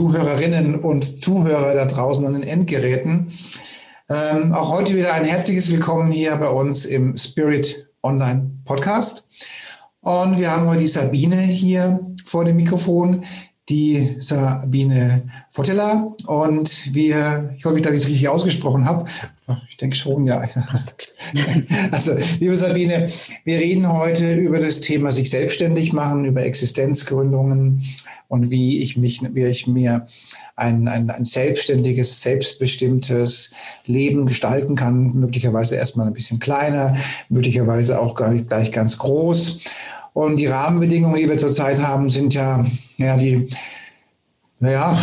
Zuhörerinnen und Zuhörer da draußen an den Endgeräten. Ähm, auch heute wieder ein herzliches Willkommen hier bei uns im Spirit Online Podcast. Und wir haben heute die Sabine hier vor dem Mikrofon, die Sabine Fotella. Und wir, ich hoffe, dass ich es richtig ausgesprochen habe. Ich denke schon, ja. Also, liebe Sabine, wir reden heute über das Thema sich selbstständig machen, über Existenzgründungen und wie ich mich, wie ich mir ein, ein, ein selbstständiges, selbstbestimmtes Leben gestalten kann. Möglicherweise erstmal ein bisschen kleiner, möglicherweise auch gar nicht gleich ganz groß. Und die Rahmenbedingungen, die wir zurzeit haben, sind ja, ja, die, naja,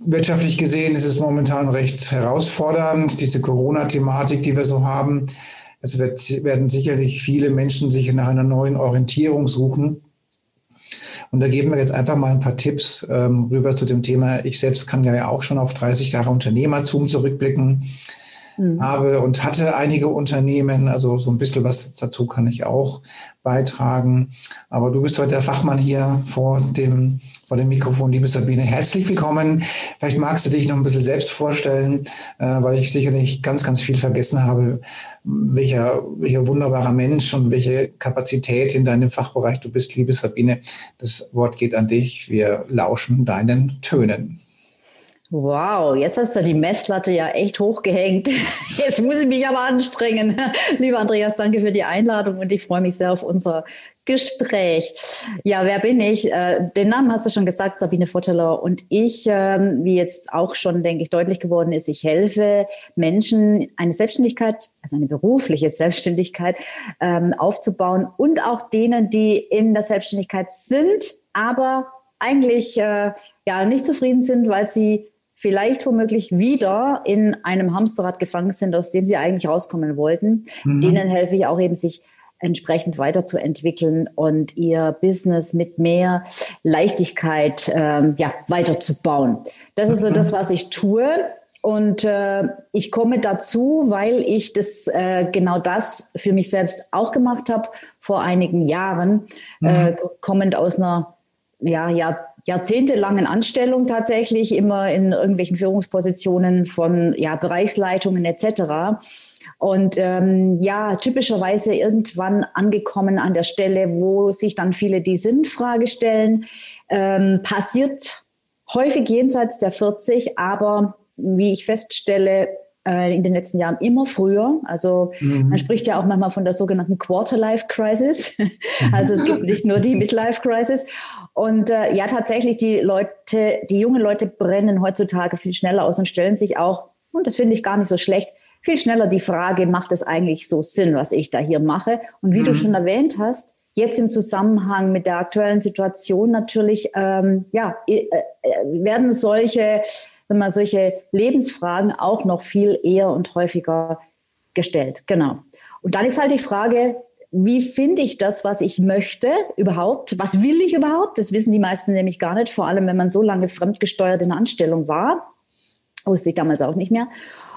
wirtschaftlich gesehen ist es momentan recht herausfordernd, diese Corona-Thematik, die wir so haben. Es wird, werden sicherlich viele Menschen sich nach einer neuen Orientierung suchen. Und da geben wir jetzt einfach mal ein paar Tipps ähm, rüber zu dem Thema. Ich selbst kann ja auch schon auf 30 Jahre Unternehmertum zurückblicken mhm. habe und hatte einige Unternehmen. Also so ein bisschen was dazu kann ich auch beitragen. Aber du bist heute der Fachmann hier vor dem, vor dem Mikrofon, liebe Sabine. Herzlich willkommen. Vielleicht magst du dich noch ein bisschen selbst vorstellen, äh, weil ich sicherlich ganz, ganz viel vergessen habe, welcher, welcher wunderbarer Mensch und welche Kapazität in deinem Fachbereich du bist, liebe Sabine. Das Wort geht an dich. Wir lauschen deinen Tönen. Wow, jetzt hast du die Messlatte ja echt hochgehängt. Jetzt muss ich mich aber anstrengen. Lieber Andreas, danke für die Einladung und ich freue mich sehr auf unser Gespräch. Ja, wer bin ich? Äh, den Namen hast du schon gesagt, Sabine Votteler. Und ich, ähm, wie jetzt auch schon, denke ich, deutlich geworden ist, ich helfe Menschen, eine Selbstständigkeit, also eine berufliche Selbstständigkeit ähm, aufzubauen und auch denen, die in der Selbstständigkeit sind, aber eigentlich äh, ja nicht zufrieden sind, weil sie vielleicht womöglich wieder in einem Hamsterrad gefangen sind, aus dem sie eigentlich rauskommen wollten. Mhm. Denen helfe ich auch eben, sich entsprechend weiterzuentwickeln und ihr Business mit mehr Leichtigkeit ähm, ja, weiterzubauen. Das ist so mhm. das, was ich tue. Und äh, ich komme dazu, weil ich das äh, genau das für mich selbst auch gemacht habe vor einigen Jahren, mhm. äh, kommend aus einer ja, ja, jahrzehntelangen Anstellung tatsächlich, immer in irgendwelchen Führungspositionen von ja, Bereichsleitungen etc. Und ähm, ja, typischerweise irgendwann angekommen an der Stelle, wo sich dann viele die Sinnfrage stellen, ähm, passiert häufig jenseits der 40, aber wie ich feststelle, äh, in den letzten Jahren immer früher. Also mhm. man spricht ja auch manchmal von der sogenannten Quarter-Life-Crisis. also es gibt nicht nur die Midlife-Crisis. Und äh, ja, tatsächlich, die Leute, die jungen Leute brennen heutzutage viel schneller aus und stellen sich auch, und das finde ich gar nicht so schlecht, viel schneller die Frage, macht es eigentlich so Sinn, was ich da hier mache? Und wie mhm. du schon erwähnt hast, jetzt im Zusammenhang mit der aktuellen Situation natürlich, ähm, ja, äh, äh werden solche, wenn man solche Lebensfragen auch noch viel eher und häufiger gestellt. Genau. Und dann ist halt die Frage, wie finde ich das, was ich möchte überhaupt? Was will ich überhaupt? Das wissen die meisten nämlich gar nicht, vor allem wenn man so lange fremdgesteuert in der Anstellung war. Wusste ich damals auch nicht mehr.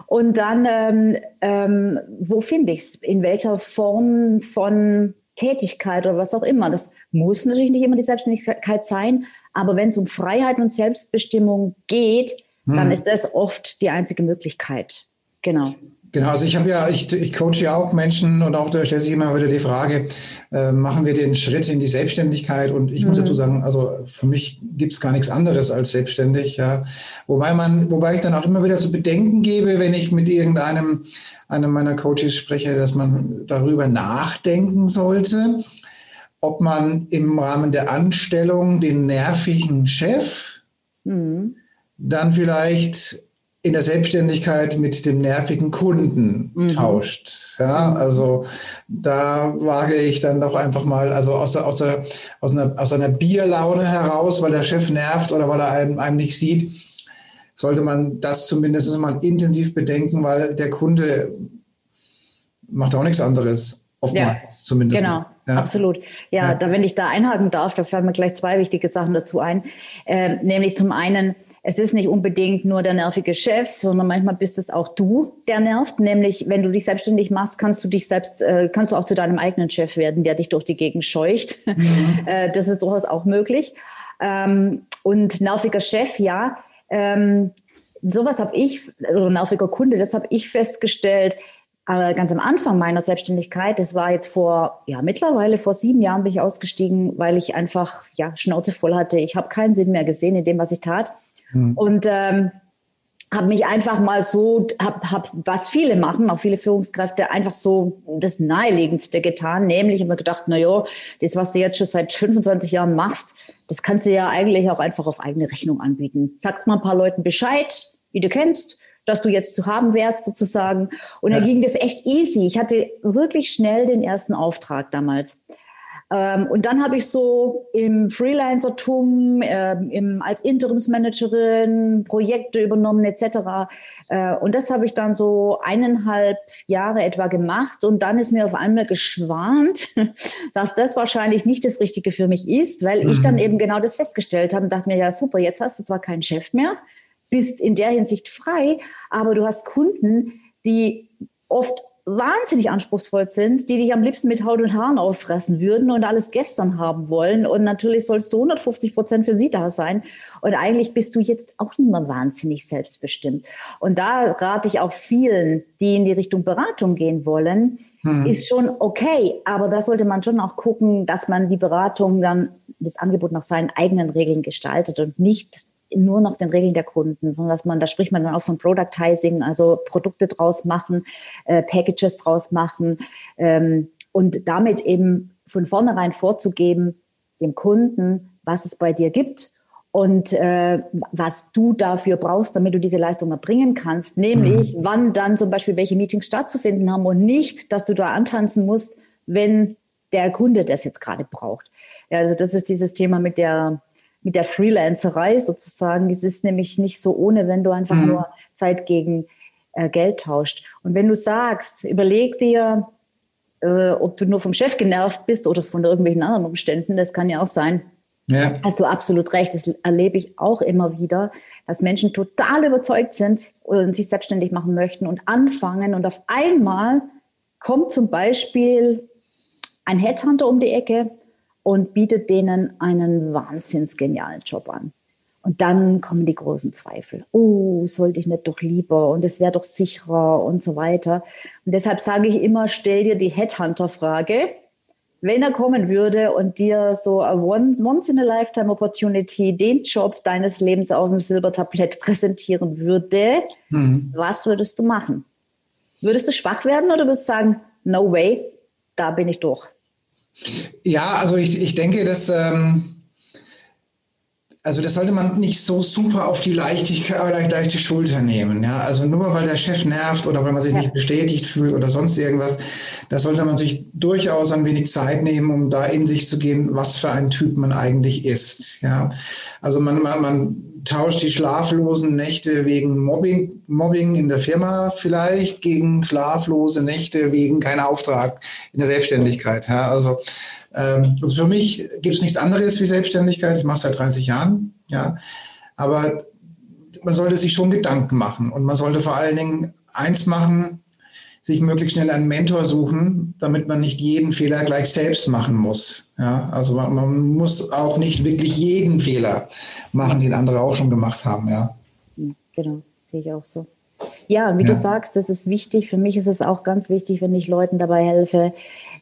Und dann, ähm, ähm, wo finde ich es? In welcher Form von Tätigkeit oder was auch immer. Das muss natürlich nicht immer die Selbstständigkeit sein, aber wenn es um Freiheit und Selbstbestimmung geht, hm. dann ist das oft die einzige Möglichkeit. Genau. Genau, also ich habe ja, ich, ich coache ja auch Menschen und auch da stellt sich immer wieder die Frage, äh, machen wir den Schritt in die Selbstständigkeit? Und ich mhm. muss dazu sagen, also für mich gibt's gar nichts anderes als selbstständig, ja. Wobei man, wobei ich dann auch immer wieder zu bedenken gebe, wenn ich mit irgendeinem einem meiner Coaches spreche, dass man darüber nachdenken sollte, ob man im Rahmen der Anstellung den nervigen Chef mhm. Dann vielleicht in der Selbstständigkeit mit dem nervigen Kunden mhm. tauscht. Ja, also da wage ich dann doch einfach mal, also aus, der, aus, der, aus, einer, aus einer Bierlaune heraus, weil der Chef nervt oder weil er einem, einem nicht sieht, sollte man das zumindest mal intensiv bedenken, weil der Kunde macht auch nichts anderes. Oftmals ja, zumindest. Genau, ja. absolut. Ja, ja, Da, wenn ich da einhaken darf, da fallen mir gleich zwei wichtige Sachen dazu ein. Äh, nämlich zum einen, es ist nicht unbedingt nur der nervige Chef, sondern manchmal bist es auch du, der nervt. Nämlich, wenn du dich selbstständig machst, kannst du dich selbst, äh, kannst du auch zu deinem eigenen Chef werden, der dich durch die Gegend scheucht. Mhm. äh, das ist durchaus auch möglich. Ähm, und nerviger Chef, ja. Ähm, sowas habe ich, oder nerviger Kunde, das habe ich festgestellt. Aber ganz am Anfang meiner Selbstständigkeit, das war jetzt vor, ja, mittlerweile vor sieben Jahren bin ich ausgestiegen, weil ich einfach, ja, Schnauze voll hatte. Ich habe keinen Sinn mehr gesehen in dem, was ich tat. Mhm. Und ähm, habe mich einfach mal so, habe, hab, was viele machen, auch viele Führungskräfte, einfach so das Naheliegendste getan, nämlich habe mir gedacht, na ja, das, was du jetzt schon seit 25 Jahren machst, das kannst du ja eigentlich auch einfach auf eigene Rechnung anbieten. Sagst mal ein paar Leuten Bescheid, wie du kennst, dass du jetzt zu haben wärst sozusagen. Und ja. da ging das echt easy. Ich hatte wirklich schnell den ersten Auftrag damals. Ähm, und dann habe ich so im Freelancertum, äh, im, als Interimsmanagerin Projekte übernommen etc. Äh, und das habe ich dann so eineinhalb Jahre etwa gemacht. Und dann ist mir auf einmal geschwant, dass das wahrscheinlich nicht das Richtige für mich ist, weil mhm. ich dann mhm. eben genau das festgestellt habe und dachte mir, ja super, jetzt hast du zwar keinen Chef mehr, bist in der Hinsicht frei, aber du hast Kunden, die oft wahnsinnig anspruchsvoll sind, die dich am liebsten mit Haut und Haaren auffressen würden und alles gestern haben wollen. Und natürlich sollst du 150 Prozent für sie da sein. Und eigentlich bist du jetzt auch nicht mehr wahnsinnig selbstbestimmt. Und da rate ich auch vielen, die in die Richtung Beratung gehen wollen, hm. ist schon okay. Aber da sollte man schon auch gucken, dass man die Beratung dann, das Angebot nach seinen eigenen Regeln gestaltet und nicht nur nach den Regeln der Kunden, sondern dass man, da spricht man dann auch von Productizing, also Produkte draus machen, äh, Packages draus machen ähm, und damit eben von vornherein vorzugeben, dem Kunden, was es bei dir gibt und äh, was du dafür brauchst, damit du diese Leistung erbringen kannst, nämlich mhm. wann dann zum Beispiel welche Meetings stattzufinden haben und nicht, dass du da antanzen musst, wenn der Kunde das jetzt gerade braucht. Ja, also das ist dieses Thema mit der mit der Freelancerei sozusagen. Es ist nämlich nicht so ohne, wenn du einfach mhm. nur Zeit gegen äh, Geld tauscht. Und wenn du sagst, überleg dir, äh, ob du nur vom Chef genervt bist oder von irgendwelchen anderen Umständen, das kann ja auch sein. Ja. Hast du absolut recht. Das erlebe ich auch immer wieder, dass Menschen total überzeugt sind und sich selbstständig machen möchten und anfangen und auf einmal kommt zum Beispiel ein Headhunter um die Ecke und bietet denen einen wahnsinns genialen Job an. Und dann kommen die großen Zweifel. Oh, sollte ich nicht doch lieber und es wäre doch sicherer und so weiter. Und deshalb sage ich immer, stell dir die Headhunter-Frage. Wenn er kommen würde und dir so a once in a lifetime opportunity, den Job deines Lebens auf dem Silbertablett präsentieren würde, mhm. was würdest du machen? Würdest du schwach werden oder würdest du sagen, no way, da bin ich durch? Ja, also ich, ich denke, dass ähm, also das sollte man nicht so super auf die Leichtigkeit oder leichte Schulter nehmen. Ja, also nur weil der Chef nervt oder weil man sich ja. nicht bestätigt fühlt oder sonst irgendwas, da sollte man sich durchaus ein wenig Zeit nehmen, um da in sich zu gehen, was für ein Typ man eigentlich ist. Ja, also man, man, man tauscht die schlaflosen Nächte wegen Mobbing, Mobbing in der Firma vielleicht gegen schlaflose Nächte wegen kein Auftrag in der Selbstständigkeit. Ja, also, ähm, also für mich gibt es nichts anderes wie Selbstständigkeit. Ich mache es seit 30 Jahren. Ja, aber man sollte sich schon Gedanken machen und man sollte vor allen Dingen eins machen, sich möglichst schnell einen Mentor suchen, damit man nicht jeden Fehler gleich selbst machen muss. Ja, also man, man muss auch nicht wirklich jeden Fehler machen, den andere auch schon gemacht haben. Ja, genau, sehe ich auch so. Ja, und wie ja. du sagst, das ist wichtig. Für mich ist es auch ganz wichtig, wenn ich Leuten dabei helfe,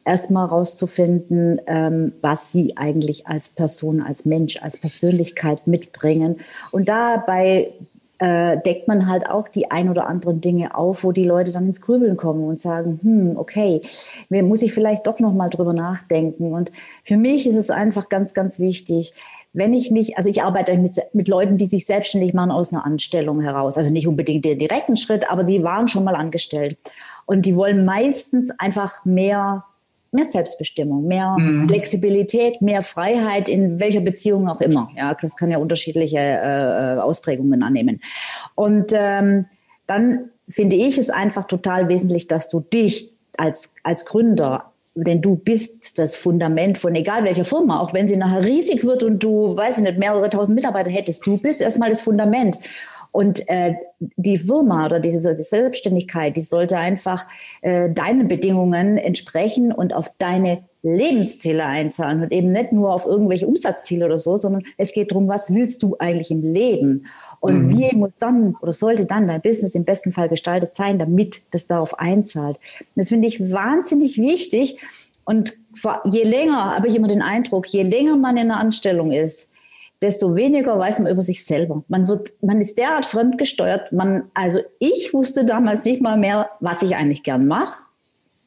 erstmal rauszufinden, ähm, was sie eigentlich als Person, als Mensch, als Persönlichkeit mitbringen. Und dabei äh, deckt man halt auch die ein oder anderen Dinge auf, wo die Leute dann ins Grübeln kommen und sagen, hm, okay, mir muss ich vielleicht doch noch mal drüber nachdenken. Und für mich ist es einfach ganz, ganz wichtig, wenn ich mich, also ich arbeite mit, mit Leuten, die sich selbstständig machen aus einer Anstellung heraus. Also nicht unbedingt den direkten Schritt, aber die waren schon mal angestellt. Und die wollen meistens einfach mehr, mehr Selbstbestimmung, mehr mhm. Flexibilität, mehr Freiheit in welcher Beziehung auch immer. Ja, das kann ja unterschiedliche äh, Ausprägungen annehmen. Und ähm, dann finde ich es einfach total wesentlich, dass du dich als, als Gründer denn du bist das Fundament von egal welcher Firma, auch wenn sie nachher riesig wird und du, weiß ich nicht, mehrere tausend Mitarbeiter hättest, du bist erstmal das Fundament. Und äh, die Firma oder diese die Selbstständigkeit, die sollte einfach äh, deinen Bedingungen entsprechen und auf deine Lebensziele einzahlen und eben nicht nur auf irgendwelche Umsatzziele oder so, sondern es geht darum, was willst du eigentlich im Leben? Und mhm. wie muss dann oder sollte dann dein Business im besten Fall gestaltet sein, damit das darauf einzahlt? Das finde ich wahnsinnig wichtig. Und je länger habe ich immer den Eindruck, je länger man in einer Anstellung ist, desto weniger weiß man über sich selber. Man wird, man ist derart fremdgesteuert. Man, also ich wusste damals nicht mal mehr, was ich eigentlich gern mache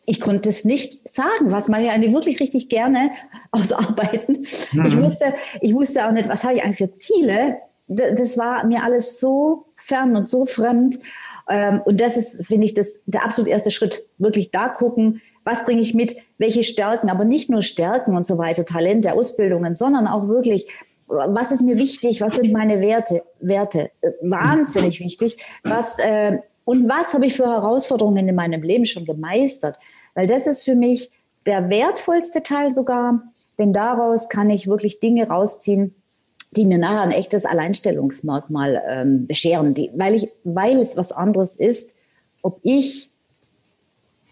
ich konnte es nicht sagen, was mache ich eigentlich wirklich richtig gerne ausarbeiten. Mhm. Ich, wusste, ich wusste auch nicht, was habe ich eigentlich für Ziele. Das war mir alles so fern und so fremd. Ähm, und das ist, finde ich, das, der absolut erste Schritt. Wirklich da gucken, was bringe ich mit, welche Stärken, aber nicht nur Stärken und so weiter, Talente, Ausbildungen, sondern auch wirklich, was ist mir wichtig, was sind meine Werte, Werte, äh, wahnsinnig wichtig, was, äh, und was habe ich für Herausforderungen in meinem Leben schon gemeistert. Weil das ist für mich der wertvollste Teil sogar, denn daraus kann ich wirklich Dinge rausziehen, die mir nachher ein echtes Alleinstellungsmerkmal ähm, bescheren, die, weil, ich, weil es was anderes ist, ob ich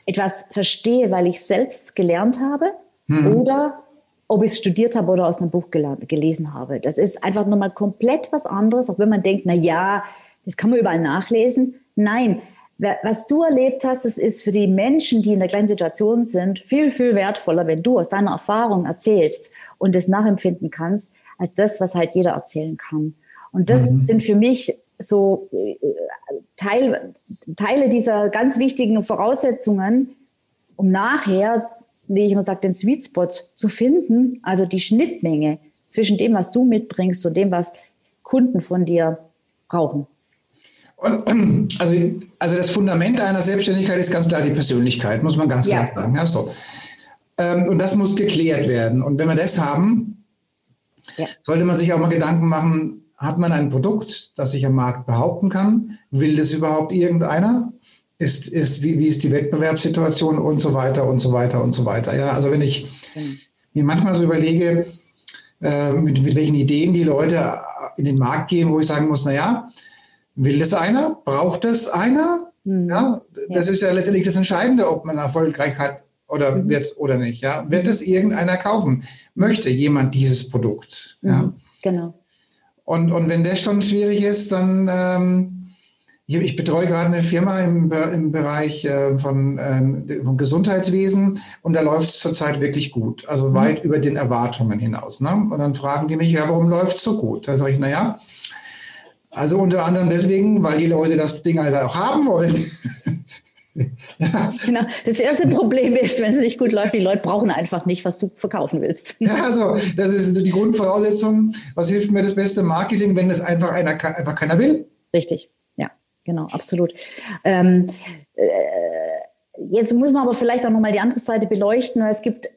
etwas verstehe, weil ich selbst gelernt habe hm. oder ob ich es studiert habe oder aus einem Buch gelernt, gelesen habe. Das ist einfach nochmal komplett was anderes, auch wenn man denkt, na ja, das kann man überall nachlesen. Nein, was du erlebt hast, das ist für die Menschen, die in der gleichen Situation sind, viel, viel wertvoller, wenn du aus deiner Erfahrung erzählst und es nachempfinden kannst, als das, was halt jeder erzählen kann. Und das mhm. sind für mich so äh, Teil, Teile dieser ganz wichtigen Voraussetzungen, um nachher, wie ich immer sage, den Sweet Spot zu finden, also die Schnittmenge zwischen dem, was du mitbringst und dem, was Kunden von dir brauchen. Und, also, also das Fundament einer Selbstständigkeit ist ganz klar die Persönlichkeit, muss man ganz klar sagen. Ja, so. Ähm, und das muss geklärt werden. Und wenn wir das haben, ja. sollte man sich auch mal Gedanken machen, hat man ein Produkt, das sich am Markt behaupten kann? Will das überhaupt irgendeiner? Ist, ist, wie, wie ist die Wettbewerbssituation und so weiter und so weiter und so weiter. Ja, also wenn ich mir manchmal so überlege, äh, mit, mit welchen Ideen die Leute in den Markt gehen, wo ich sagen muss, na ja, Will das einer? Braucht das einer? Mhm. Ja, das ja. ist ja letztendlich das Entscheidende, ob man erfolgreich hat oder mhm. wird oder nicht. Ja, wird es irgendeiner kaufen? Möchte jemand dieses Produkt? Ja, mhm. genau. Und, und wenn das schon schwierig ist, dann ähm, ich, betreue gerade eine Firma im, im Bereich äh, von, ähm, von Gesundheitswesen und da läuft es zurzeit wirklich gut, also mhm. weit über den Erwartungen hinaus. Ne? Und dann fragen die mich, ja, warum läuft es so gut? Da sage ich, naja, also unter anderem deswegen, weil die Leute das Ding halt auch haben wollen. ja. Genau. Das erste Problem ist, wenn es nicht gut läuft, die Leute brauchen einfach nicht, was du verkaufen willst. ja, also das ist die Grundvoraussetzung. Was hilft mir das beste Marketing, wenn es einfach, einer, einfach keiner will? Richtig, genau, absolut. Ähm, äh, jetzt muss man aber vielleicht auch nochmal die andere Seite beleuchten. Es gibt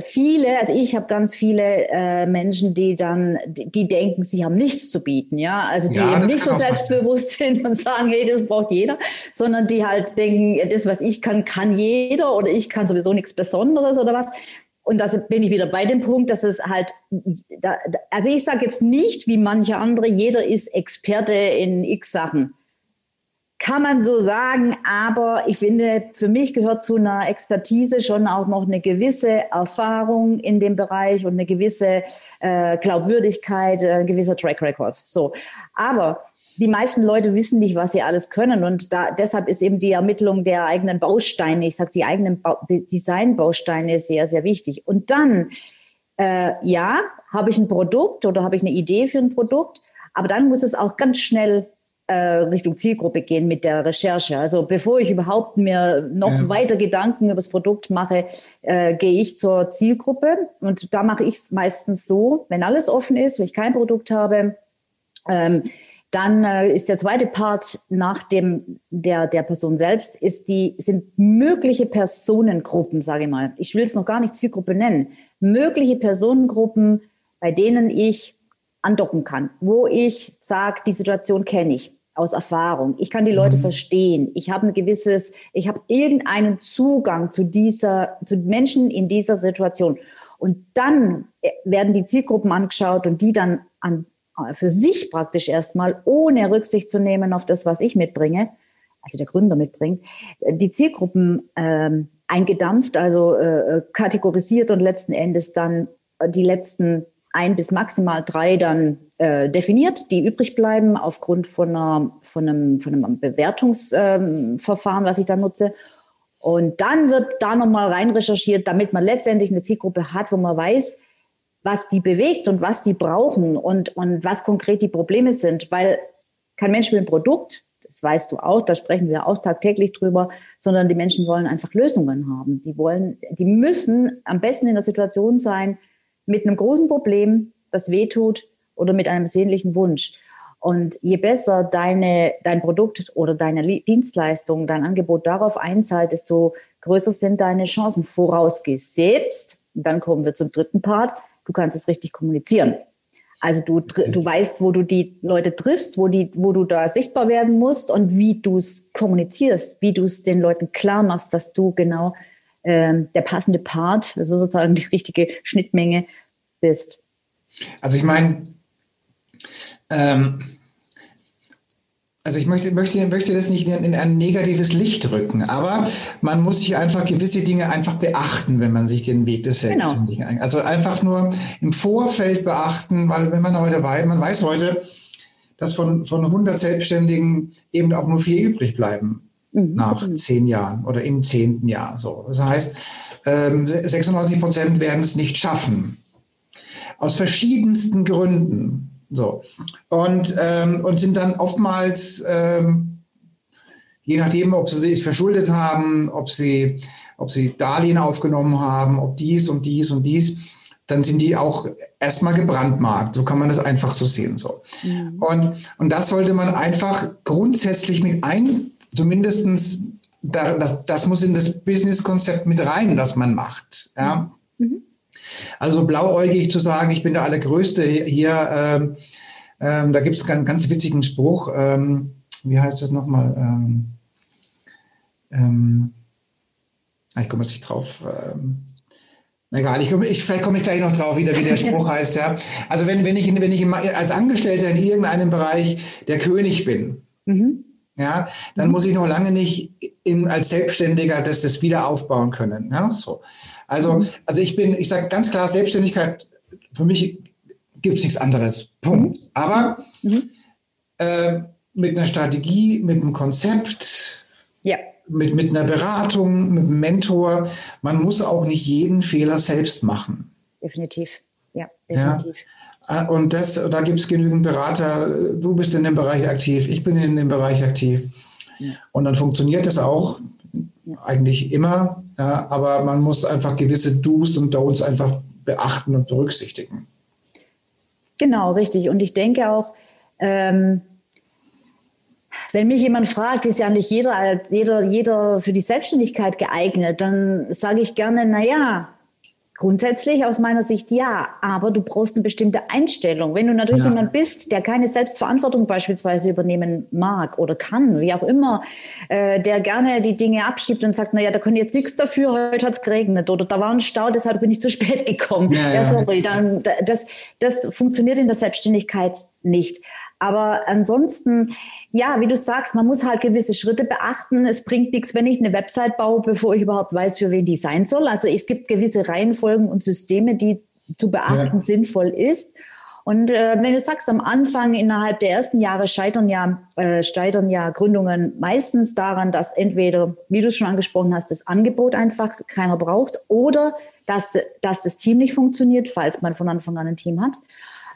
viele, also ich habe ganz viele äh, Menschen, die dann, die, die, denken, sie haben nichts zu bieten, ja, also die ja, nicht so selbstbewusst sein. sind und sagen, hey, das braucht jeder, sondern die halt denken, das, was ich kann, kann jeder oder ich kann sowieso nichts Besonderes oder was. Und da bin ich wieder bei dem Punkt, dass es halt, da, also ich sage jetzt nicht, wie manche andere, jeder ist Experte in x Sachen. Kann man so sagen, aber ich finde, für mich gehört zu einer Expertise schon auch noch eine gewisse Erfahrung in dem Bereich und eine gewisse äh, Glaubwürdigkeit, äh, ein gewisser Track Record. So, aber die meisten Leute wissen nicht, was sie alles können und da, deshalb ist eben die Ermittlung der eigenen Bausteine, ich sage die eigenen ba Designbausteine sehr, sehr wichtig. Und dann, äh, ja, habe ich ein Produkt oder habe ich eine Idee für ein Produkt, aber dann muss es auch ganz schnell Richtung Zielgruppe gehen mit der Recherche. Also bevor ich überhaupt mir noch ja. weiter Gedanken über das Produkt mache, äh, gehe ich zur Zielgruppe. Und da mache ich es meistens so, wenn alles offen ist, wenn ich kein Produkt habe, ähm, dann äh, ist der zweite Part nach dem der der Person selbst ist die sind mögliche Personengruppen, sage ich mal. Ich will es noch gar nicht Zielgruppe nennen. Mögliche Personengruppen, bei denen ich andocken kann, wo ich sage, die Situation kenne ich aus Erfahrung. Ich kann die Leute mhm. verstehen. Ich habe ein gewisses, ich habe irgendeinen Zugang zu dieser, zu Menschen in dieser Situation. Und dann äh, werden die Zielgruppen angeschaut und die dann an, äh, für sich praktisch erstmal, ohne Rücksicht zu nehmen auf das, was ich mitbringe, also der Gründer mitbringt, äh, die Zielgruppen ähm, eingedampft, also äh, kategorisiert und letzten Endes dann die letzten ein bis maximal drei dann äh, definiert, die übrig bleiben aufgrund von, einer, von, einem, von einem Bewertungsverfahren, was ich da nutze. Und dann wird da nochmal rein recherchiert, damit man letztendlich eine Zielgruppe hat, wo man weiß, was die bewegt und was die brauchen und, und was konkret die Probleme sind. Weil kein Mensch will ein Produkt, das weißt du auch, da sprechen wir auch tagtäglich drüber, sondern die Menschen wollen einfach Lösungen haben. Die wollen, die müssen am besten in der Situation sein, mit einem großen Problem, das wehtut oder mit einem sehnlichen Wunsch. Und je besser deine, dein Produkt oder deine Dienstleistung, dein Angebot darauf einzahlt, desto größer sind deine Chancen. Vorausgesetzt, dann kommen wir zum dritten Part, du kannst es richtig kommunizieren. Also du, du weißt, wo du die Leute triffst, wo, die, wo du da sichtbar werden musst und wie du es kommunizierst, wie du es den Leuten klar machst, dass du genau ähm, der passende Part, also sozusagen die richtige Schnittmenge bist. Also ich meine, ähm, also ich möchte, möchte, möchte das nicht in, in, ein negatives Licht rücken, aber man muss sich einfach gewisse Dinge einfach beachten, wenn man sich den Weg des. Selbstständigen genau. Also einfach nur im Vorfeld beachten, weil wenn man heute weiß, man weiß heute, dass von, von 100 Selbstständigen eben auch nur vier übrig bleiben mhm. nach mhm. zehn Jahren oder im zehnten Jahr. So. Das heißt, 96 ähm, Prozent werden es nicht schaffen. Aus verschiedensten Gründen. So. Und, ähm, und sind dann oftmals, ähm, je nachdem, ob sie sich verschuldet haben, ob sie, ob sie Darlehen aufgenommen haben, ob dies und dies und dies, dann sind die auch erstmal gebrandmarkt. So kann man das einfach so sehen. So. Mhm. Und, und das sollte man einfach grundsätzlich mit ein, zumindestens da, das, das muss in das Business-Konzept mit rein, das man macht. Ja? Mhm. Also blauäugig zu sagen, ich bin der Allergrößte hier, ähm, ähm, da gibt es einen ganz witzigen Spruch. Ähm, wie heißt das nochmal? Ähm, ähm, ah, ich komme jetzt nicht drauf. Ähm, Egal, ich, ich, vielleicht komme ich gleich noch drauf wieder, wie der Spruch heißt. Ja. Also wenn, wenn ich, wenn ich als Angestellter in irgendeinem Bereich der König bin, mhm ja, dann muss ich noch lange nicht im, als Selbstständiger das, das wieder aufbauen können. Ja, so. Also, mhm. also ich bin, ich sage ganz klar, Selbstständigkeit, für mich gibt es nichts anderes. Punkt. Aber mhm. äh, mit einer Strategie, mit einem Konzept, ja. mit, mit einer Beratung, mit einem Mentor, man muss auch nicht jeden Fehler selbst machen. Definitiv. Ja, definitiv. Ja? Ah, und das, da gibt es genügend Berater. Du bist in dem Bereich aktiv, ich bin in dem Bereich aktiv. Ja. Und dann funktioniert es auch ja. eigentlich immer. Ja, aber man muss einfach gewisse Do's und Don'ts einfach beachten und berücksichtigen. Genau, richtig. Und ich denke auch, ähm, wenn mich jemand fragt, ist ja nicht jeder als jeder, jeder für die Selbstständigkeit geeignet, dann sage ich gerne, naja, Grundsätzlich aus meiner Sicht ja, aber du brauchst eine bestimmte Einstellung. Wenn du natürlich ja. jemand bist, der keine Selbstverantwortung beispielsweise übernehmen mag oder kann, wie auch immer, äh, der gerne die Dinge abschiebt und sagt, naja, da kann jetzt nichts dafür, heute hat es geregnet oder da war ein Stau, deshalb bin ich zu spät gekommen. Ja, ja, sorry, dann, das, das funktioniert in der Selbstständigkeit nicht. Aber ansonsten, ja, wie du sagst, man muss halt gewisse Schritte beachten. Es bringt nichts, wenn ich eine Website baue, bevor ich überhaupt weiß, für wen die sein soll. Also es gibt gewisse Reihenfolgen und Systeme, die zu beachten ja. sinnvoll ist. Und äh, wenn du sagst, am Anfang innerhalb der ersten Jahre scheitern ja, äh, scheitern ja Gründungen meistens daran, dass entweder, wie du schon angesprochen hast, das Angebot einfach keiner braucht oder dass, dass das Team nicht funktioniert, falls man von Anfang an ein Team hat.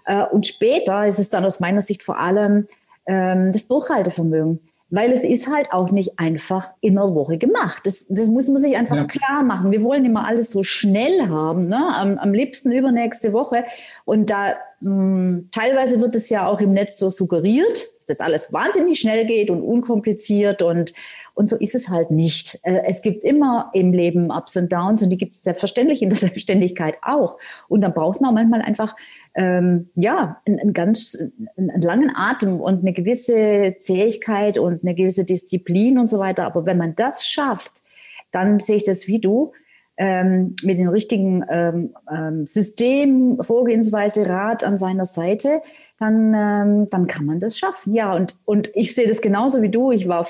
Äh, und später ist es dann aus meiner Sicht vor allem ähm, das Durchhaltevermögen. Weil es ist halt auch nicht einfach in einer Woche gemacht. Das, das muss man sich einfach ja. klar machen. Wir wollen immer alles so schnell haben, ne? am, am liebsten übernächste Woche. Und da mh, hm, teilweise wird es ja auch im Netz so suggeriert, dass das alles wahnsinnig schnell geht und unkompliziert und und so ist es halt nicht. Äh, es gibt immer im Leben Ups und Downs und die gibt es selbstverständlich in der Selbstständigkeit auch. Und dann braucht man manchmal einfach ähm, ja, einen, ganz einen langen Atem und eine gewisse Zähigkeit und eine gewisse Disziplin und so weiter. Aber wenn man das schafft, dann sehe ich das wie du, ähm, mit dem richtigen ähm, ähm, System, Vorgehensweise, Rat an seiner Seite, dann, ähm, dann kann man das schaffen. Ja, und, und ich sehe das genauso wie du. Ich war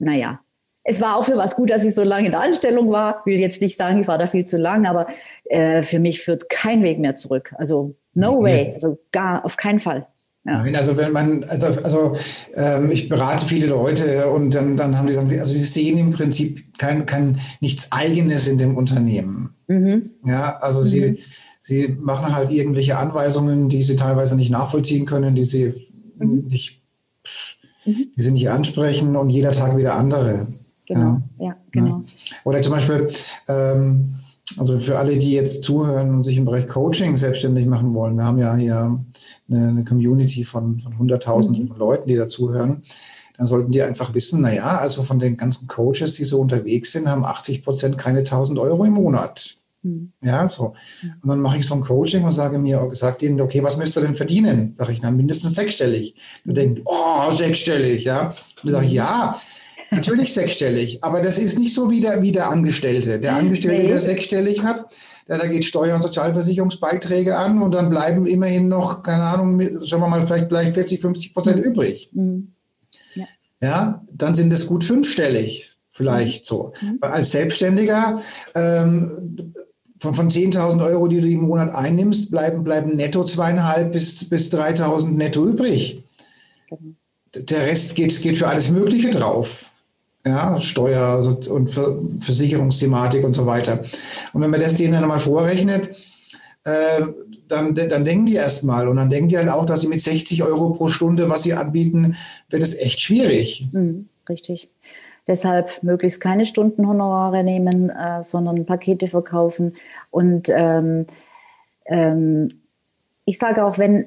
naja, es war auch für was gut, dass ich so lange in der Anstellung war. Will jetzt nicht sagen, ich war da viel zu lang, aber äh, für mich führt kein Weg mehr zurück. Also no way, also gar auf keinen Fall. Ja. Nein, also wenn man, also, also ähm, ich berate viele Leute und dann, dann haben die gesagt, also sie sehen im Prinzip kein, kein nichts Eigenes in dem Unternehmen. Mhm. Ja, also mhm. sie, sie machen halt irgendwelche Anweisungen, die sie teilweise nicht nachvollziehen können, die sie mhm. nicht Mhm. Die sind nicht ansprechen und jeder Tag wieder andere. Genau, ja, ja genau. Oder zum Beispiel, ähm, also für alle, die jetzt zuhören und sich im Bereich Coaching selbstständig machen wollen, wir haben ja hier eine, eine Community von, von Hunderttausenden mhm. von Leuten, die dazuhören, dann sollten die einfach wissen, naja, also von den ganzen Coaches, die so unterwegs sind, haben 80 Prozent keine 1000 Euro im Monat. Mhm. Ja, so. Und dann mache ich so ein Coaching und sage mir, sage denen, okay, was müsst ihr denn verdienen? Sage ich, dann mindestens sechsstellig. Und denkt, oh, sechsstellig, ja. Und dann sage ich, ja, natürlich sechsstellig, aber das ist nicht so wie der, wie der Angestellte. Der Angestellte, der sechsstellig hat, der, da geht Steuer- und Sozialversicherungsbeiträge an und dann bleiben immerhin noch, keine Ahnung, schauen wir mal, vielleicht gleich 40, 50 Prozent mhm. übrig. Mhm. Ja. ja, dann sind es gut fünfstellig vielleicht so. Mhm. Als Selbstständiger ähm, von, von 10.000 Euro, die du im Monat einnimmst, bleiben, bleiben netto zweieinhalb bis, bis 3.000 netto übrig. Mhm. Der Rest geht, geht für alles Mögliche drauf. Ja, Steuer und Versicherungsthematik und so weiter. Und wenn man das denen dann mal vorrechnet, äh, dann, dann denken die erstmal und dann denken die halt auch, dass sie mit 60 Euro pro Stunde, was sie anbieten, wird es echt schwierig. Mhm, richtig. Deshalb möglichst keine Stundenhonorare nehmen, äh, sondern Pakete verkaufen. Und ähm, ähm, ich sage auch, wenn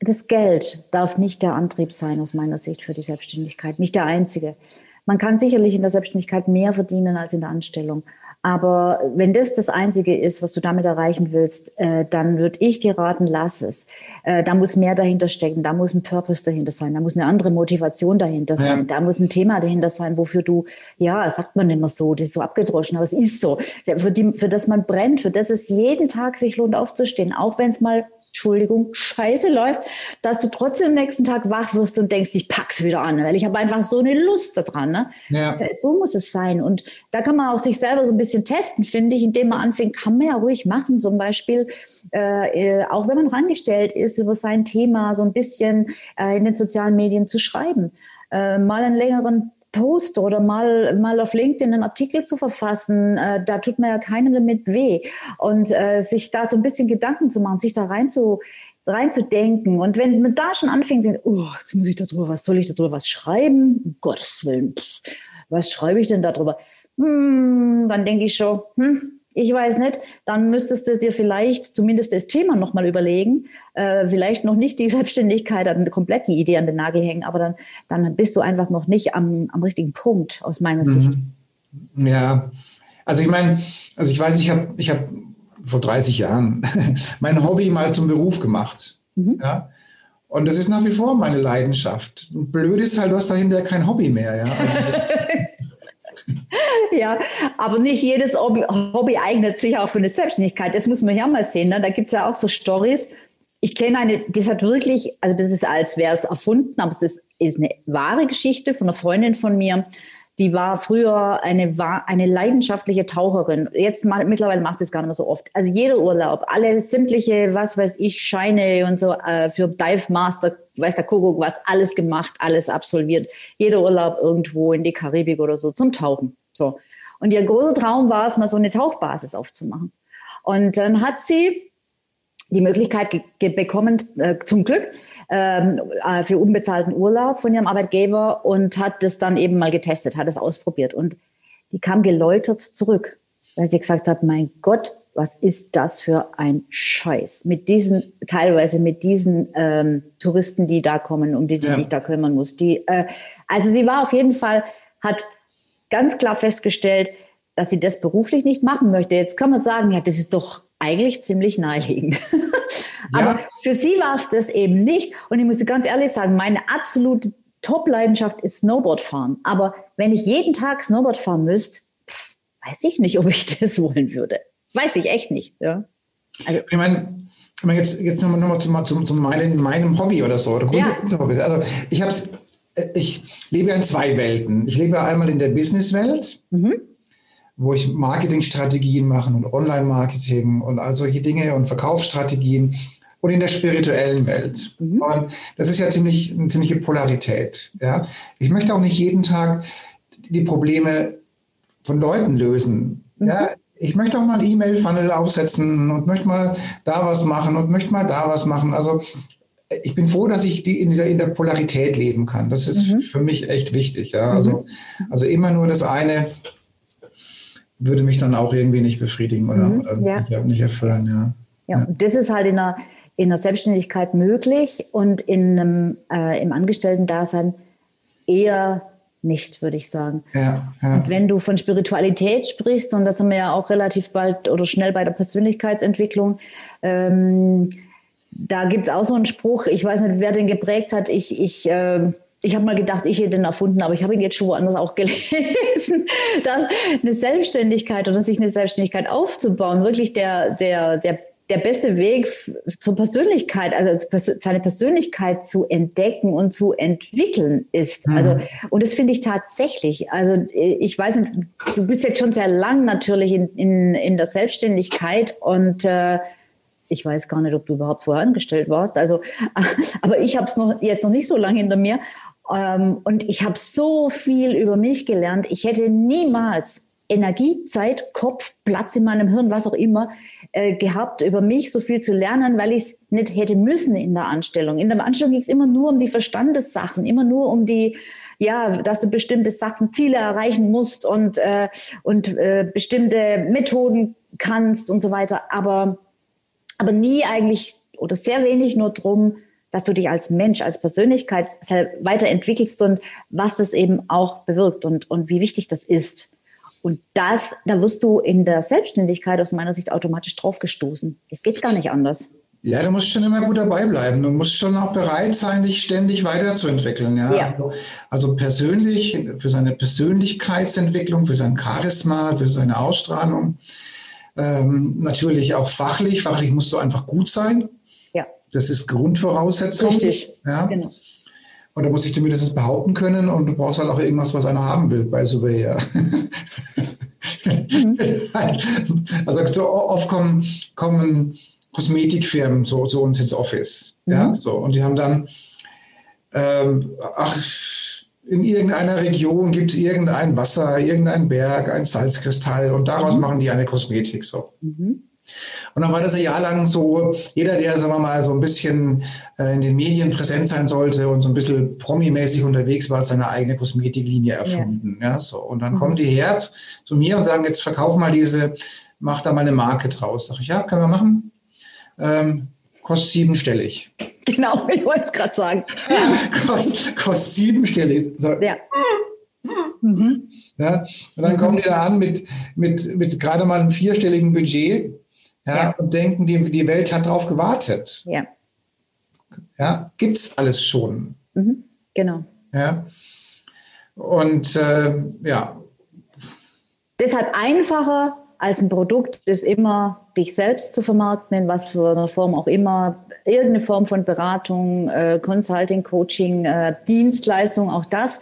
das Geld darf nicht der Antrieb sein aus meiner Sicht für die Selbstständigkeit, nicht der einzige. Man kann sicherlich in der Selbstständigkeit mehr verdienen als in der Anstellung. Aber wenn das das Einzige ist, was du damit erreichen willst, äh, dann würde ich dir raten, lass es. Äh, da muss mehr dahinter stecken, da muss ein Purpose dahinter sein, da muss eine andere Motivation dahinter sein, ja. da muss ein Thema dahinter sein, wofür du, ja, sagt man immer so, das ist so abgedroschen, aber es ist so, für, die, für das man brennt, für das es jeden Tag sich lohnt aufzustehen, auch wenn es mal Entschuldigung, scheiße läuft, dass du trotzdem am nächsten Tag wach wirst und denkst, ich pack's wieder an, weil ich habe einfach so eine Lust daran. Ne? Ja. So muss es sein. Und da kann man auch sich selber so ein bisschen testen, finde ich, indem man anfängt, kann man ja ruhig machen. Zum Beispiel, äh, äh auch wenn man noch angestellt ist, über sein Thema so ein bisschen äh, in den sozialen Medien zu schreiben. Äh, mal einen längeren Post oder mal, mal auf LinkedIn einen Artikel zu verfassen, äh, da tut man ja keinem damit weh. Und äh, sich da so ein bisschen Gedanken zu machen, sich da rein zu, reinzudenken. Und wenn man da schon anfängt, oh, jetzt muss ich darüber, was soll ich darüber was schreiben? Um Gottes Willen, was schreibe ich denn darüber? Hm, dann denke ich schon, hm, ich weiß nicht, dann müsstest du dir vielleicht zumindest das Thema nochmal überlegen. Äh, vielleicht noch nicht die Selbstständigkeit, dann komplett die Idee an den Nagel hängen, aber dann, dann bist du einfach noch nicht am, am richtigen Punkt aus meiner mhm. Sicht. Ja, also ich meine, also ich weiß, ich habe ich hab vor 30 Jahren mein Hobby mal zum Beruf gemacht. Mhm. Ja? Und das ist nach wie vor meine Leidenschaft. blöd ist halt, du hast dahinter kein Hobby mehr. Ja? Also ja, aber nicht jedes Hobby, Hobby, eignet sich auch für eine Selbstständigkeit. Das muss man ja mal sehen. Ne? Da gibt es ja auch so Stories. Ich kenne eine, das hat wirklich, also das ist, als wäre es erfunden, aber es ist, ist eine wahre Geschichte von einer Freundin von mir. Die war früher eine, eine leidenschaftliche Taucherin. Jetzt mittlerweile macht sie es gar nicht mehr so oft. Also jeder Urlaub, alle sämtliche, was weiß ich, Scheine und so äh, für Dive Master, weiß der Kuckuck was, alles gemacht, alles absolviert. Jeder Urlaub irgendwo in die Karibik oder so zum Tauchen. So. Und ihr großer Traum war es, mal so eine Tauchbasis aufzumachen. Und dann hat sie die Möglichkeit bekommen, äh, zum Glück, ähm, äh, für unbezahlten Urlaub von ihrem Arbeitgeber und hat das dann eben mal getestet, hat es ausprobiert. Und die kam geläutert zurück, weil sie gesagt hat, mein Gott, was ist das für ein Scheiß? Mit diesen, teilweise mit diesen ähm, Touristen, die da kommen, um die, die ja. sich da kümmern muss. Die, äh, also sie war auf jeden Fall, hat ganz klar festgestellt, dass sie das beruflich nicht machen möchte. Jetzt kann man sagen, ja, das ist doch eigentlich ziemlich naheliegend. Ja. Aber für sie war es das eben nicht. Und ich muss ganz ehrlich sagen, meine absolute Top-Leidenschaft ist Snowboardfahren. Aber wenn ich jeden Tag Snowboard fahren müsste, weiß ich nicht, ob ich das wollen würde. Weiß ich echt nicht. Ja. Also, ich meine, ich meine jetzt, jetzt nochmal noch mal zu, zu, zu meinem, meinem Hobby oder so. Oder ja. Also ich habe ich lebe in zwei Welten. Ich lebe einmal in der Businesswelt, mhm. wo ich Marketingstrategien mache und Online-Marketing und all solche Dinge und Verkaufsstrategien und in der spirituellen Welt. Mhm. Und das ist ja ziemlich eine ziemliche Polarität. Ja? Ich möchte auch nicht jeden Tag die Probleme von Leuten lösen. Mhm. Ja? Ich möchte auch mal ein E-Mail-Funnel aufsetzen und möchte mal da was machen und möchte mal da was machen. Also ich bin froh, dass ich die in, der, in der Polarität leben kann. Das ist mhm. für mich echt wichtig. Ja? Also, mhm. also immer nur das eine würde mich dann auch irgendwie nicht befriedigen oder, mhm. oder ja. nicht, nicht, erfüllen. Ja. Ja, ja. Und das ist halt in der, in der Selbstständigkeit möglich und in einem, äh, im Angestellten-Dasein eher nicht, würde ich sagen. Ja, ja. Und wenn du von Spiritualität sprichst, und das haben wir ja auch relativ bald oder schnell bei der Persönlichkeitsentwicklung, ähm, da gibt es auch so einen Spruch, ich weiß nicht, wer den geprägt hat. Ich, ich, äh, ich habe mal gedacht, ich hätte den erfunden, aber ich habe ihn jetzt schon woanders auch gelesen, dass eine Selbstständigkeit oder sich eine Selbstständigkeit aufzubauen, wirklich der, der, der, der beste Weg zur Persönlichkeit, also seine Persönlichkeit zu entdecken und zu entwickeln ist. Mhm. Also, und das finde ich tatsächlich. Also, ich weiß nicht, du bist jetzt schon sehr lang natürlich in, in, in der Selbstständigkeit und äh, ich weiß gar nicht, ob du überhaupt vorher angestellt warst. Also, aber ich habe es noch jetzt noch nicht so lange hinter mir. Ähm, und ich habe so viel über mich gelernt. Ich hätte niemals Energie, Zeit, Kopf, Platz in meinem Hirn, was auch immer, äh, gehabt, über mich so viel zu lernen, weil ich es nicht hätte müssen in der Anstellung. In der Anstellung ging es immer nur um die Verstandessachen, immer nur um die, ja, dass du bestimmte Sachen, Ziele erreichen musst und, äh, und äh, bestimmte Methoden kannst und so weiter. Aber aber nie eigentlich oder sehr wenig nur drum, dass du dich als Mensch, als Persönlichkeit weiterentwickelst und was das eben auch bewirkt und, und wie wichtig das ist. Und das, da wirst du in der Selbstständigkeit aus meiner Sicht automatisch draufgestoßen. Das geht gar nicht anders. Ja, du musst schon immer gut dabei bleiben. Du musst schon auch bereit sein, dich ständig weiterzuentwickeln. Ja? ja. Also persönlich, für seine Persönlichkeitsentwicklung, für sein Charisma, für seine Ausstrahlung. Ähm, natürlich auch fachlich. Fachlich musst du einfach gut sein. Ja. Das ist Grundvoraussetzung. Richtig. Ja. Genau. Und da muss ich zumindest behaupten können und du brauchst halt auch irgendwas, was einer haben will bei Surveyor. Mhm. also so oft kommen, kommen Kosmetikfirmen so zu uns ins Office. Mhm. Ja, so. Und die haben dann, ähm, ach, in irgendeiner Region gibt es irgendein Wasser, irgendein Berg, ein Salzkristall und daraus mhm. machen die eine Kosmetik so. Mhm. Und dann war das ein Jahr lang so, jeder, der, sagen wir mal, so ein bisschen äh, in den Medien präsent sein sollte und so ein bisschen promimäßig unterwegs war, seine eigene Kosmetiklinie erfunden. Ja. ja so. Und dann mhm. kommen die her zu mir und sagen, jetzt verkauf mal diese, mach da mal eine Marke draus. Sag ich, ja, können wir machen. Ähm, kostet siebenstellig. Genau, ich wollte es gerade sagen. kostet, kostet siebenstellig. So. Ja. Mhm. ja. Und dann kommen die da an mit, mit, mit gerade mal einem vierstelligen Budget ja, ja. und denken, die, die Welt hat darauf gewartet. Ja. Ja, gibt es alles schon. Mhm. Genau. Ja. Und äh, ja. Deshalb einfacher als ein Produkt, das immer dich selbst zu vermarkten, in was für einer Form auch immer, irgendeine Form von Beratung, äh, Consulting, Coaching, äh, Dienstleistung, auch das.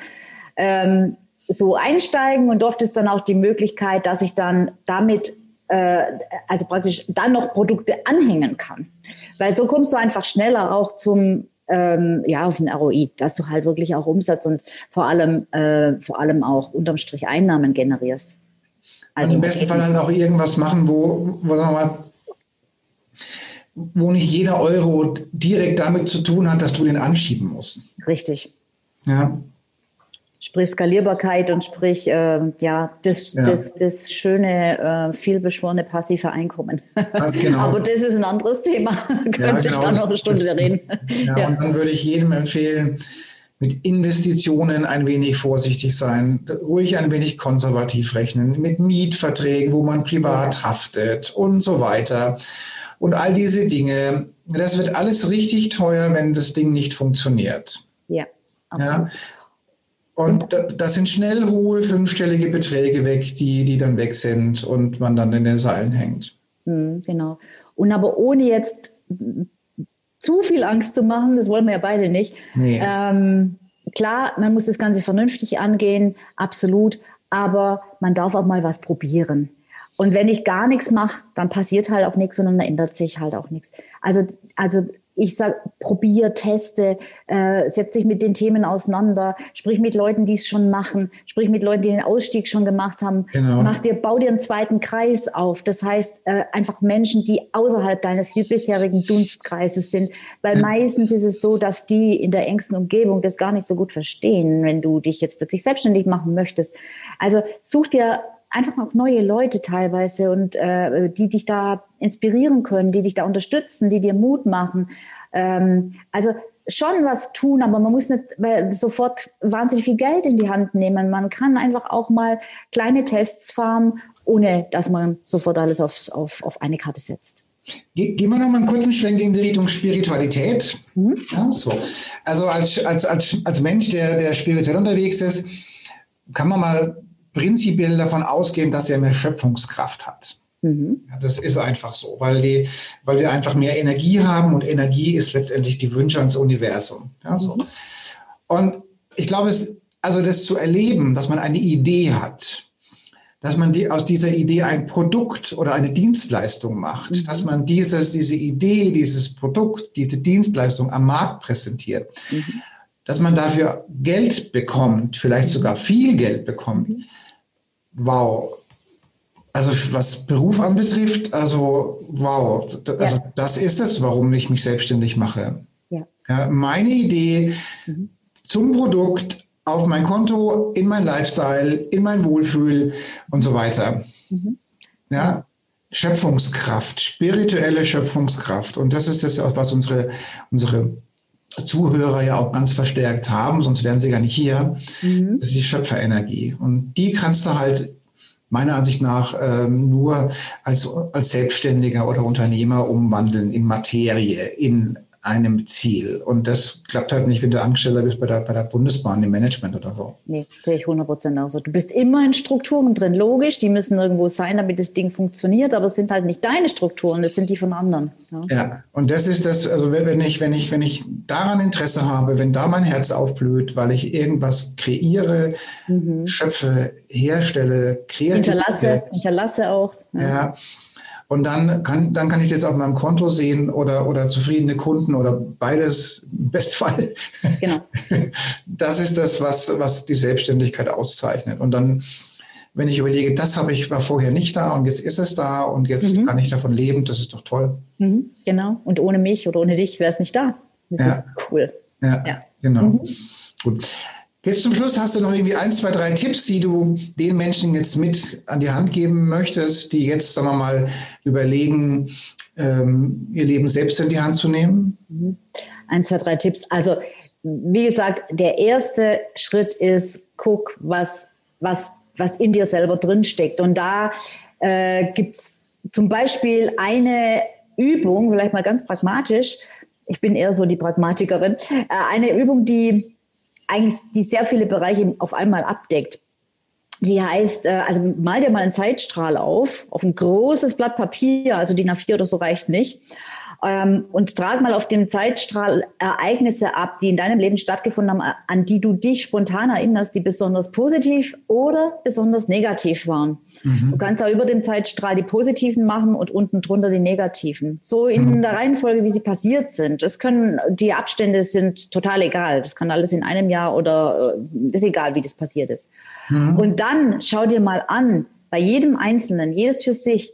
Ähm, so einsteigen und oft ist dann auch die Möglichkeit, dass ich dann damit äh, also praktisch dann noch Produkte anhängen kann. Weil so kommst du einfach schneller auch zum ähm, ja, auf ein ROI, dass du halt wirklich auch Umsatz und vor allem, äh, vor allem auch unterm Strich Einnahmen generierst. Also, im besten Fall dann auch irgendwas machen, wo, wo sagen wir mal, wo nicht jeder Euro direkt damit zu tun hat, dass du den anschieben musst. Richtig. Ja. Sprich Skalierbarkeit und sprich äh, ja, das, ja. Das, das schöne, äh, vielbeschworene passive Einkommen. Also genau. Aber das ist ein anderes Thema. Könnte ja, genau. ich da noch eine Stunde das, reden. Ja, ja, und dann würde ich jedem empfehlen, mit Investitionen ein wenig vorsichtig sein, ruhig ein wenig konservativ rechnen, mit Mietverträgen, wo man privat haftet und so weiter. Und all diese Dinge, das wird alles richtig teuer, wenn das Ding nicht funktioniert. Ja, absolut. Ja? Und das sind schnell hohe fünfstellige Beträge weg, die, die dann weg sind und man dann in den Seilen hängt. Mhm, genau. Und aber ohne jetzt zu viel Angst zu machen, das wollen wir ja beide nicht. Nee. Ähm, klar, man muss das Ganze vernünftig angehen, absolut, aber man darf auch mal was probieren. Und wenn ich gar nichts mache, dann passiert halt auch nichts und dann ändert sich halt auch nichts. Also, also ich sage, probier, teste, äh, setz dich mit den Themen auseinander, sprich mit Leuten, die es schon machen, sprich mit Leuten, die den Ausstieg schon gemacht haben. Genau. Mach dir, bau dir einen zweiten Kreis auf. Das heißt, äh, einfach Menschen, die außerhalb deines bisherigen Dunstkreises sind. Weil ja. meistens ist es so, dass die in der engsten Umgebung das gar nicht so gut verstehen, wenn du dich jetzt plötzlich selbstständig machen möchtest. Also such dir einfach auch neue Leute teilweise und äh, die dich da inspirieren können, die dich da unterstützen, die dir Mut machen. Ähm, also schon was tun, aber man muss nicht sofort wahnsinnig viel Geld in die Hand nehmen. Man kann einfach auch mal kleine Tests fahren, ohne dass man sofort alles auf, auf, auf eine Karte setzt. Gehen wir noch mal einen kurzen Schwenk in die Richtung Spiritualität. Mhm. Ja, so. Also als, als, als, als Mensch, der, der spirituell unterwegs ist, kann man mal prinzipiell davon ausgehen, dass er mehr Schöpfungskraft hat. Mhm. Ja, das ist einfach so, weil die, weil sie einfach mehr Energie haben und Energie ist letztendlich die Wünsche ans Universum. Ja, so. Mhm. Und ich glaube, es, also das zu erleben, dass man eine Idee hat, dass man die, aus dieser Idee ein Produkt oder eine Dienstleistung macht, mhm. dass man dieses, diese Idee, dieses Produkt, diese Dienstleistung am Markt präsentiert, mhm. dass man dafür Geld bekommt, vielleicht sogar viel Geld bekommt. Wow. Also was Beruf anbetrifft, also wow, also ja. das ist es, warum ich mich selbstständig mache. Ja. ja meine Idee mhm. zum Produkt auf mein Konto, in mein Lifestyle, in mein Wohlfühl und so weiter. Mhm. Ja, Schöpfungskraft, spirituelle Schöpfungskraft. Und das ist das, was unsere, unsere Zuhörer ja auch ganz verstärkt haben, sonst wären sie gar nicht hier. Mhm. Das ist die Schöpferenergie. Und die kannst du halt meiner Ansicht nach ähm, nur als, als Selbstständiger oder Unternehmer umwandeln in Materie, in einem Ziel. Und das klappt halt nicht, wenn du Angestellter bist bei der, bei der Bundesbahn im Management oder so. Nee, sehe ich 100 Prozent auch so. Du bist immer in Strukturen drin. Logisch, die müssen irgendwo sein, damit das Ding funktioniert, aber es sind halt nicht deine Strukturen, das sind die von anderen. Ja, ja. und das ist das, also wenn ich, wenn ich, wenn ich daran Interesse habe, wenn da mein Herz aufblüht, weil ich irgendwas kreiere, mhm. schöpfe, herstelle, kreativ. Hinterlasse, hinterlasse auch. ja, ja und dann kann, dann kann ich das auf meinem Konto sehen oder, oder zufriedene Kunden oder beides im Bestfall. Genau. Das ist das, was, was die Selbstständigkeit auszeichnet. Und dann, wenn ich überlege, das habe ich, war vorher nicht da und jetzt ist es da und jetzt mhm. kann ich davon leben, das ist doch toll. Mhm, genau. Und ohne mich oder ohne dich wäre es nicht da. Das ja. ist cool. Ja, ja. genau. Mhm. Gut. Jetzt zum Schluss hast du noch irgendwie ein, zwei, drei Tipps, die du den Menschen jetzt mit an die Hand geben möchtest, die jetzt, sagen wir mal, überlegen, ähm, ihr Leben selbst in die Hand zu nehmen? Mhm. Ein, zwei, drei Tipps. Also, wie gesagt, der erste Schritt ist, guck, was, was, was in dir selber drinsteckt. Und da äh, gibt es zum Beispiel eine Übung, vielleicht mal ganz pragmatisch. Ich bin eher so die Pragmatikerin. Äh, eine Übung, die eigentlich die sehr viele Bereiche auf einmal abdeckt. Die heißt, äh, also mal dir mal einen Zeitstrahl auf, auf ein großes Blatt Papier, also DIN A4 oder so reicht nicht ähm, und trag mal auf dem Zeitstrahl Ereignisse ab, die in deinem Leben stattgefunden haben, an die du dich spontan erinnerst, die besonders positiv oder besonders negativ waren. Mhm. Du kannst auch über dem Zeitstrahl die positiven machen und unten drunter die negativen. So in mhm. der Reihenfolge, wie sie passiert sind. Es können, die Abstände sind total egal. Das kann alles in einem Jahr oder äh, ist egal, wie das passiert ist. Mhm. Und dann schau dir mal an, bei jedem Einzelnen, jedes für sich,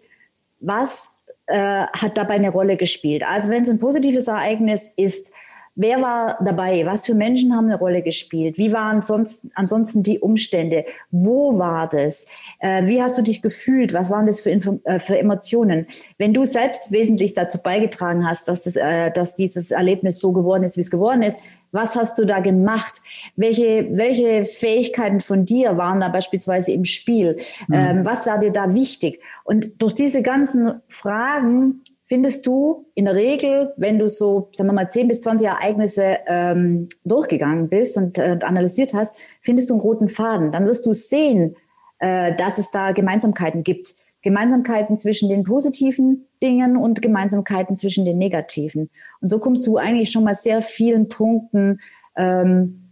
was äh, hat dabei eine Rolle gespielt? Also wenn es ein positives Ereignis ist, Wer war dabei? Was für Menschen haben eine Rolle gespielt? Wie waren sonst, ansonsten die Umstände? Wo war das? Äh, wie hast du dich gefühlt? Was waren das für, Info äh, für Emotionen? Wenn du selbst wesentlich dazu beigetragen hast, dass, das, äh, dass dieses Erlebnis so geworden ist, wie es geworden ist, was hast du da gemacht? Welche, welche Fähigkeiten von dir waren da beispielsweise im Spiel? Mhm. Ähm, was war dir da wichtig? Und durch diese ganzen Fragen findest du in der Regel, wenn du so, sagen wir mal, 10 bis 20 Ereignisse ähm, durchgegangen bist und, äh, analysiert hast, findest du einen roten Faden. Dann wirst du sehen, äh, dass es da Gemeinsamkeiten gibt. Gemeinsamkeiten zwischen den positiven Dingen und Gemeinsamkeiten zwischen den negativen. Und so kommst du eigentlich schon mal sehr vielen Punkten ähm,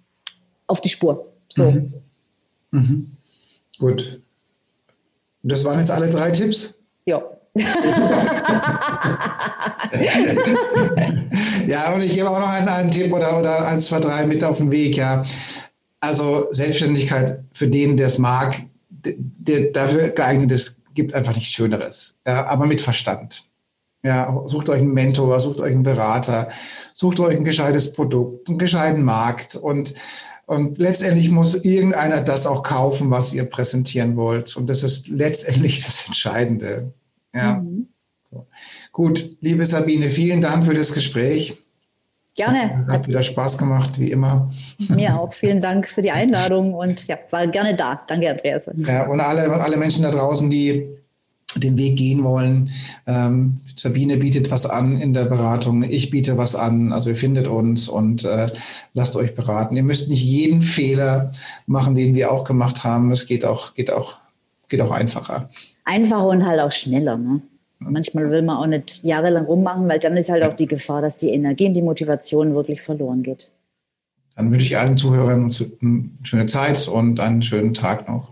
auf die Spur. So. Mhm. Mhm. Gut. Das waren jetzt alle drei Tipps? Ja. ja, und ich gebe auch noch einen, einen Tipp oder, oder eins, zwei, drei mit auf den Weg, ja. Also Selbstständigkeit für den, der es mag, der dafür geeignet ist, gibt einfach nichts Schöneres. Ja, aber mit Verstand. Ja, sucht euch einen Mentor, sucht euch einen Berater, sucht euch ein gescheites Produkt, einen gescheiten Markt und und letztendlich muss irgendeiner das auch kaufen, was ihr präsentieren wollt. Und das ist letztendlich das Entscheidende. Ja. Mhm. So. Gut, liebe Sabine, vielen Dank für das Gespräch. Gerne. Hat wieder Spaß gemacht, wie immer. Mir auch. Vielen Dank für die Einladung und ja, war gerne da. Danke, Andreas. Ja, und alle, alle Menschen da draußen, die den Weg gehen wollen. Ähm, Sabine bietet was an in der Beratung, ich biete was an. Also ihr findet uns und äh, lasst euch beraten. Ihr müsst nicht jeden Fehler machen, den wir auch gemacht haben. Es geht auch, geht auch, geht auch einfacher einfacher und halt auch schneller. Ne? Manchmal will man auch nicht jahrelang rummachen, weil dann ist halt auch die Gefahr, dass die Energie und die Motivation wirklich verloren geht. Dann wünsche ich allen Zuhörern eine schöne Zeit und einen schönen Tag noch.